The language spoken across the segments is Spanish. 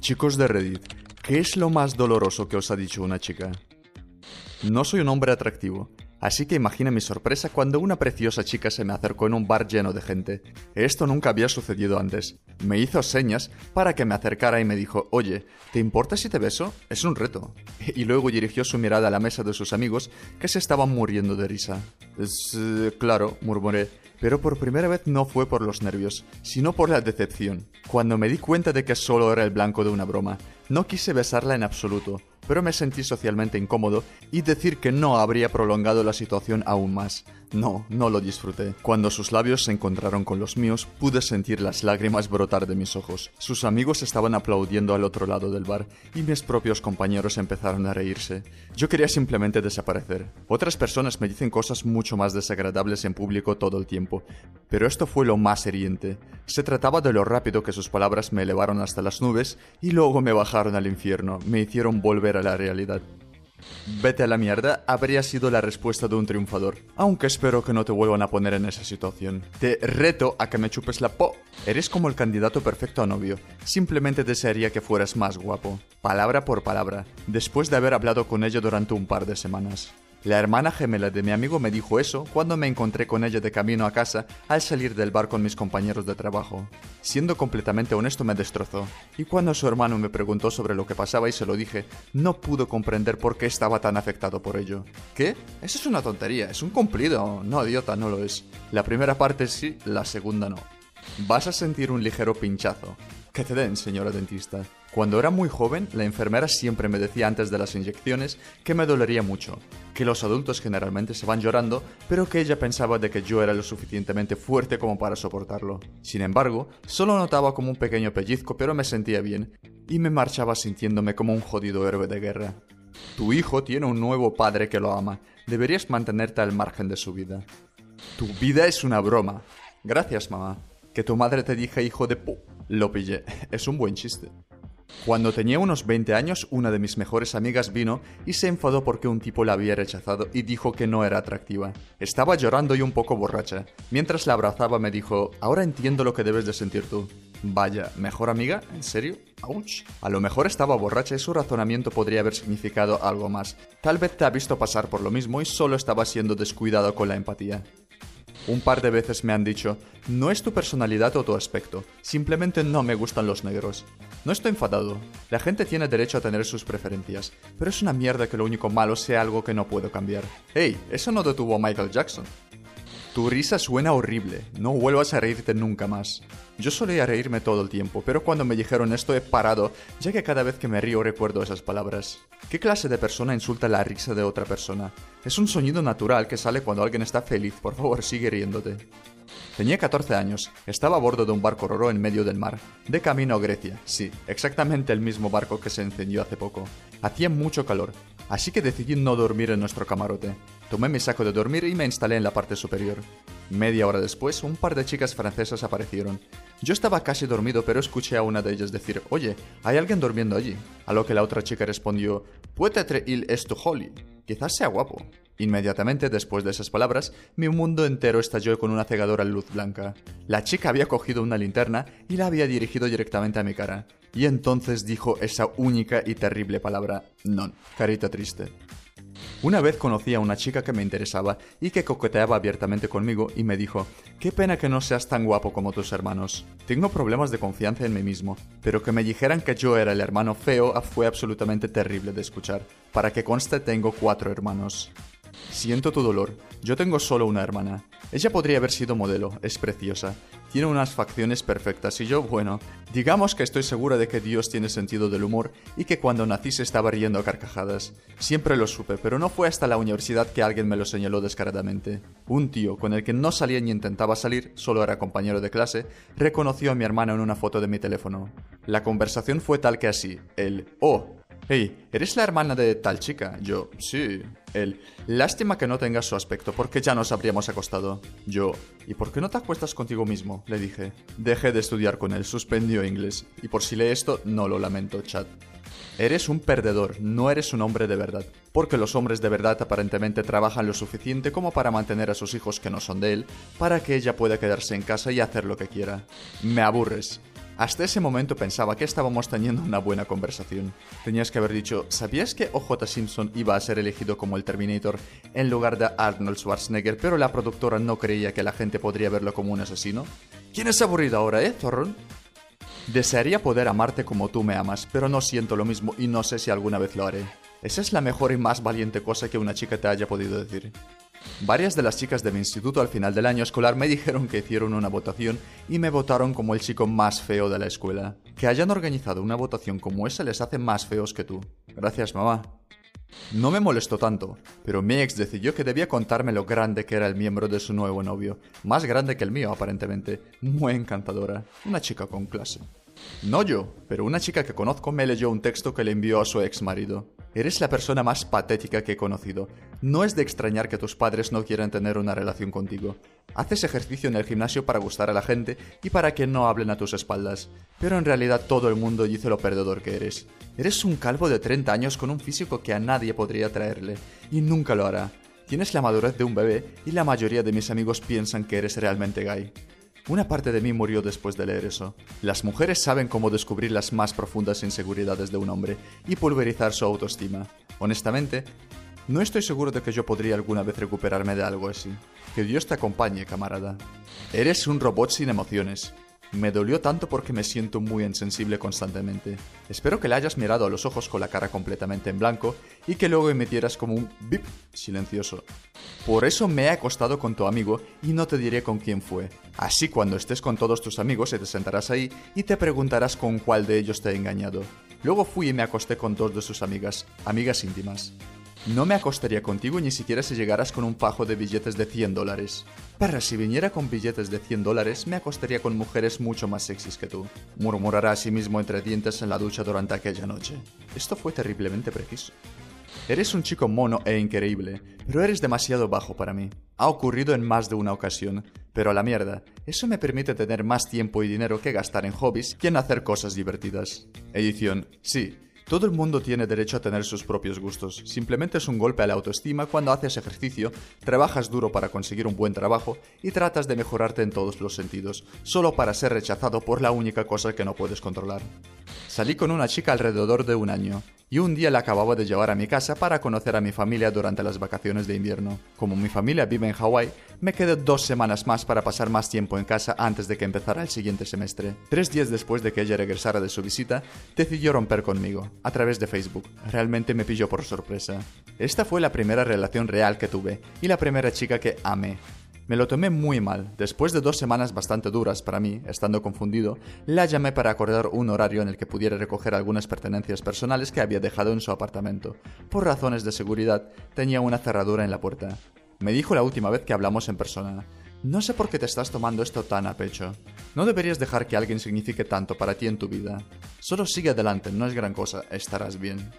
Chicos de Reddit, ¿qué es lo más doloroso que os ha dicho una chica? No soy un hombre atractivo, así que imagina mi sorpresa cuando una preciosa chica se me acercó en un bar lleno de gente. Esto nunca había sucedido antes. Me hizo señas para que me acercara y me dijo, oye, ¿te importa si te beso? Es un reto. Y luego dirigió su mirada a la mesa de sus amigos que se estaban muriendo de risa. Eh, claro, murmuré, pero por primera vez no fue por los nervios, sino por la decepción, cuando me di cuenta de que solo era el blanco de una broma. No quise besarla en absoluto, pero me sentí socialmente incómodo y decir que no habría prolongado la situación aún más. No, no lo disfruté. Cuando sus labios se encontraron con los míos, pude sentir las lágrimas brotar de mis ojos. Sus amigos estaban aplaudiendo al otro lado del bar y mis propios compañeros empezaron a reírse. Yo quería simplemente desaparecer. Otras personas me dicen cosas mucho más desagradables en público todo el tiempo, pero esto fue lo más heriente. Se trataba de lo rápido que sus palabras me elevaron hasta las nubes y luego me bajaron al infierno, me hicieron volver a la realidad. Vete a la mierda habría sido la respuesta de un triunfador. Aunque espero que no te vuelvan a poner en esa situación. Te reto a que me chupes la po. Eres como el candidato perfecto a novio. Simplemente desearía que fueras más guapo. Palabra por palabra. Después de haber hablado con ella durante un par de semanas. La hermana gemela de mi amigo me dijo eso cuando me encontré con ella de camino a casa al salir del bar con mis compañeros de trabajo. Siendo completamente honesto me destrozó, y cuando su hermano me preguntó sobre lo que pasaba y se lo dije, no pudo comprender por qué estaba tan afectado por ello. ¿Qué? Eso es una tontería, es un cumplido. No, idiota, no lo es. La primera parte sí, la segunda no. Vas a sentir un ligero pinchazo. Que te den, señora dentista. Cuando era muy joven, la enfermera siempre me decía antes de las inyecciones que me dolería mucho, que los adultos generalmente se van llorando, pero que ella pensaba de que yo era lo suficientemente fuerte como para soportarlo. Sin embargo, solo notaba como un pequeño pellizco, pero me sentía bien, y me marchaba sintiéndome como un jodido héroe de guerra. Tu hijo tiene un nuevo padre que lo ama. Deberías mantenerte al margen de su vida. Tu vida es una broma. Gracias, mamá. Que tu madre te dije hijo de pu. Lo pillé. Es un buen chiste. Cuando tenía unos 20 años, una de mis mejores amigas vino y se enfadó porque un tipo la había rechazado y dijo que no era atractiva. Estaba llorando y un poco borracha. Mientras la abrazaba me dijo, ahora entiendo lo que debes de sentir tú. Vaya, ¿mejor amiga? ¿En serio? ¡Auch! A lo mejor estaba borracha y su razonamiento podría haber significado algo más. Tal vez te ha visto pasar por lo mismo y solo estaba siendo descuidado con la empatía. Un par de veces me han dicho, no es tu personalidad o tu aspecto, simplemente no me gustan los negros. No estoy enfadado, la gente tiene derecho a tener sus preferencias, pero es una mierda que lo único malo sea algo que no puedo cambiar. Hey, eso no detuvo a Michael Jackson. Tu risa suena horrible, no vuelvas a reírte nunca más. Yo solía reírme todo el tiempo, pero cuando me dijeron esto he parado, ya que cada vez que me río recuerdo esas palabras. ¿Qué clase de persona insulta la risa de otra persona? Es un sonido natural que sale cuando alguien está feliz, por favor sigue riéndote. Tenía 14 años, estaba a bordo de un barco roro en medio del mar, de camino a Grecia, sí, exactamente el mismo barco que se encendió hace poco. Hacía mucho calor, así que decidí no dormir en nuestro camarote. Tomé mi saco de dormir y me instalé en la parte superior. Media hora después, un par de chicas francesas aparecieron. Yo estaba casi dormido, pero escuché a una de ellas decir, oye, hay alguien durmiendo allí. A lo que la otra chica respondió, peut-être il est. Quizás sea guapo. Inmediatamente después de esas palabras, mi mundo entero estalló con una cegadora luz blanca. La chica había cogido una linterna y la había dirigido directamente a mi cara. Y entonces dijo esa única y terrible palabra, non, carita triste. Una vez conocí a una chica que me interesaba y que coqueteaba abiertamente conmigo y me dijo, qué pena que no seas tan guapo como tus hermanos. Tengo problemas de confianza en mí mismo, pero que me dijeran que yo era el hermano feo fue absolutamente terrible de escuchar. Para que conste tengo cuatro hermanos. Siento tu dolor. Yo tengo solo una hermana. Ella podría haber sido modelo, es preciosa. Tiene unas facciones perfectas y yo, bueno, digamos que estoy segura de que Dios tiene sentido del humor y que cuando nací se estaba riendo a carcajadas. Siempre lo supe, pero no fue hasta la universidad que alguien me lo señaló descaradamente. Un tío con el que no salía ni intentaba salir, solo era compañero de clase, reconoció a mi hermana en una foto de mi teléfono. La conversación fue tal que así, el, oh, Hey, ¿eres la hermana de tal chica? Yo, sí. Él, lástima que no tengas su aspecto, porque ya nos habríamos acostado. Yo, ¿y por qué no te acuestas contigo mismo? Le dije. Dejé de estudiar con él, suspendió inglés. Y por si lee esto, no lo lamento, chat. Eres un perdedor, no eres un hombre de verdad, porque los hombres de verdad aparentemente trabajan lo suficiente como para mantener a sus hijos que no son de él, para que ella pueda quedarse en casa y hacer lo que quiera. Me aburres. Hasta ese momento pensaba que estábamos teniendo una buena conversación. Tenías que haber dicho, ¿sabías que OJ Simpson iba a ser elegido como el Terminator en lugar de Arnold Schwarzenegger, pero la productora no creía que la gente podría verlo como un asesino? ¿Quién es aburrido ahora, eh, Thorron? Desearía poder amarte como tú me amas, pero no siento lo mismo y no sé si alguna vez lo haré. Esa es la mejor y más valiente cosa que una chica te haya podido decir. Varias de las chicas de mi instituto al final del año escolar me dijeron que hicieron una votación y me votaron como el chico más feo de la escuela. Que hayan organizado una votación como esa les hace más feos que tú. Gracias, mamá. No me molestó tanto, pero mi ex decidió que debía contarme lo grande que era el miembro de su nuevo novio. Más grande que el mío, aparentemente. Muy encantadora. Una chica con clase. No yo, pero una chica que conozco me leyó un texto que le envió a su ex marido. Eres la persona más patética que he conocido. No es de extrañar que tus padres no quieran tener una relación contigo. Haces ejercicio en el gimnasio para gustar a la gente y para que no hablen a tus espaldas. Pero en realidad todo el mundo dice lo perdedor que eres. Eres un calvo de 30 años con un físico que a nadie podría traerle. Y nunca lo hará. Tienes la madurez de un bebé y la mayoría de mis amigos piensan que eres realmente gay. Una parte de mí murió después de leer eso. Las mujeres saben cómo descubrir las más profundas inseguridades de un hombre y pulverizar su autoestima. Honestamente, no estoy seguro de que yo podría alguna vez recuperarme de algo así. Que Dios te acompañe, camarada. Eres un robot sin emociones. Me dolió tanto porque me siento muy insensible constantemente. Espero que le hayas mirado a los ojos con la cara completamente en blanco y que luego emitieras como un bip silencioso. Por eso me he acostado con tu amigo y no te diré con quién fue. Así cuando estés con todos tus amigos te sentarás ahí y te preguntarás con cuál de ellos te he engañado. Luego fui y me acosté con dos de sus amigas, amigas íntimas. No me acostaría contigo ni siquiera si llegaras con un pajo de billetes de 100 dólares. Perra, si viniera con billetes de 100 dólares, me acostaría con mujeres mucho más sexys que tú. Murmurará a sí mismo entre dientes en la ducha durante aquella noche. Esto fue terriblemente preciso. Eres un chico mono e increíble, pero eres demasiado bajo para mí. Ha ocurrido en más de una ocasión, pero a la mierda, eso me permite tener más tiempo y dinero que gastar en hobbies que en hacer cosas divertidas. Edición, sí, todo el mundo tiene derecho a tener sus propios gustos. Simplemente es un golpe a la autoestima cuando haces ejercicio, trabajas duro para conseguir un buen trabajo y tratas de mejorarte en todos los sentidos, solo para ser rechazado por la única cosa que no puedes controlar. Salí con una chica alrededor de un año, y un día la acababa de llevar a mi casa para conocer a mi familia durante las vacaciones de invierno. Como mi familia vive en Hawái, me quedé dos semanas más para pasar más tiempo en casa antes de que empezara el siguiente semestre. Tres días después de que ella regresara de su visita, decidió romper conmigo, a través de Facebook. Realmente me pilló por sorpresa. Esta fue la primera relación real que tuve, y la primera chica que amé. Me lo tomé muy mal. Después de dos semanas bastante duras para mí, estando confundido, la llamé para acordar un horario en el que pudiera recoger algunas pertenencias personales que había dejado en su apartamento. Por razones de seguridad, tenía una cerradura en la puerta. Me dijo la última vez que hablamos en persona. No sé por qué te estás tomando esto tan a pecho. No deberías dejar que alguien signifique tanto para ti en tu vida. Solo sigue adelante, no es gran cosa, estarás bien.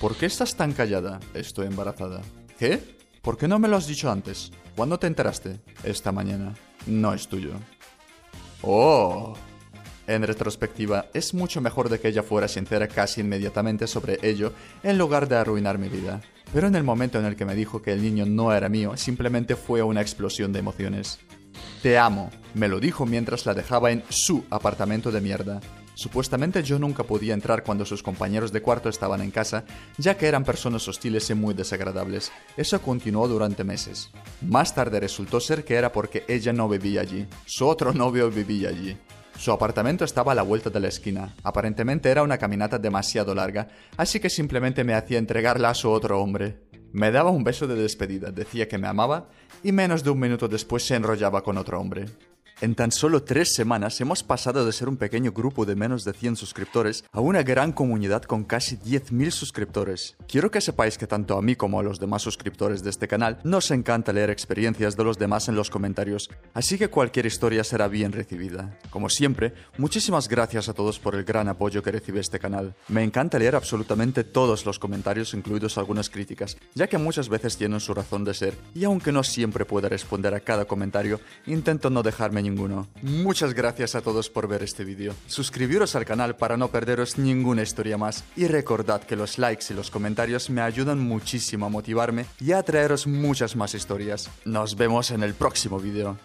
¿Por qué estás tan callada? Estoy embarazada. ¿Qué? ¿Por qué no me lo has dicho antes? ¿Cuándo te enteraste? Esta mañana. No es tuyo. Oh. En retrospectiva, es mucho mejor de que ella fuera sincera casi inmediatamente sobre ello en lugar de arruinar mi vida. Pero en el momento en el que me dijo que el niño no era mío, simplemente fue una explosión de emociones. Te amo, me lo dijo mientras la dejaba en su apartamento de mierda. Supuestamente yo nunca podía entrar cuando sus compañeros de cuarto estaban en casa, ya que eran personas hostiles y muy desagradables. Eso continuó durante meses. Más tarde resultó ser que era porque ella no vivía allí. Su otro novio vivía allí. Su apartamento estaba a la vuelta de la esquina. Aparentemente era una caminata demasiado larga, así que simplemente me hacía entregarla a su otro hombre. Me daba un beso de despedida, decía que me amaba, y menos de un minuto después se enrollaba con otro hombre. En tan solo tres semanas hemos pasado de ser un pequeño grupo de menos de 100 suscriptores a una gran comunidad con casi 10.000 suscriptores. Quiero que sepáis que tanto a mí como a los demás suscriptores de este canal nos encanta leer experiencias de los demás en los comentarios, así que cualquier historia será bien recibida. Como siempre, muchísimas gracias a todos por el gran apoyo que recibe este canal. Me encanta leer absolutamente todos los comentarios, incluidos algunas críticas, ya que muchas veces tienen su razón de ser, y aunque no siempre pueda responder a cada comentario, intento no dejarme ninguno. Muchas gracias a todos por ver este vídeo. Suscribiros al canal para no perderos ninguna historia más y recordad que los likes y los comentarios me ayudan muchísimo a motivarme y a traeros muchas más historias. Nos vemos en el próximo vídeo.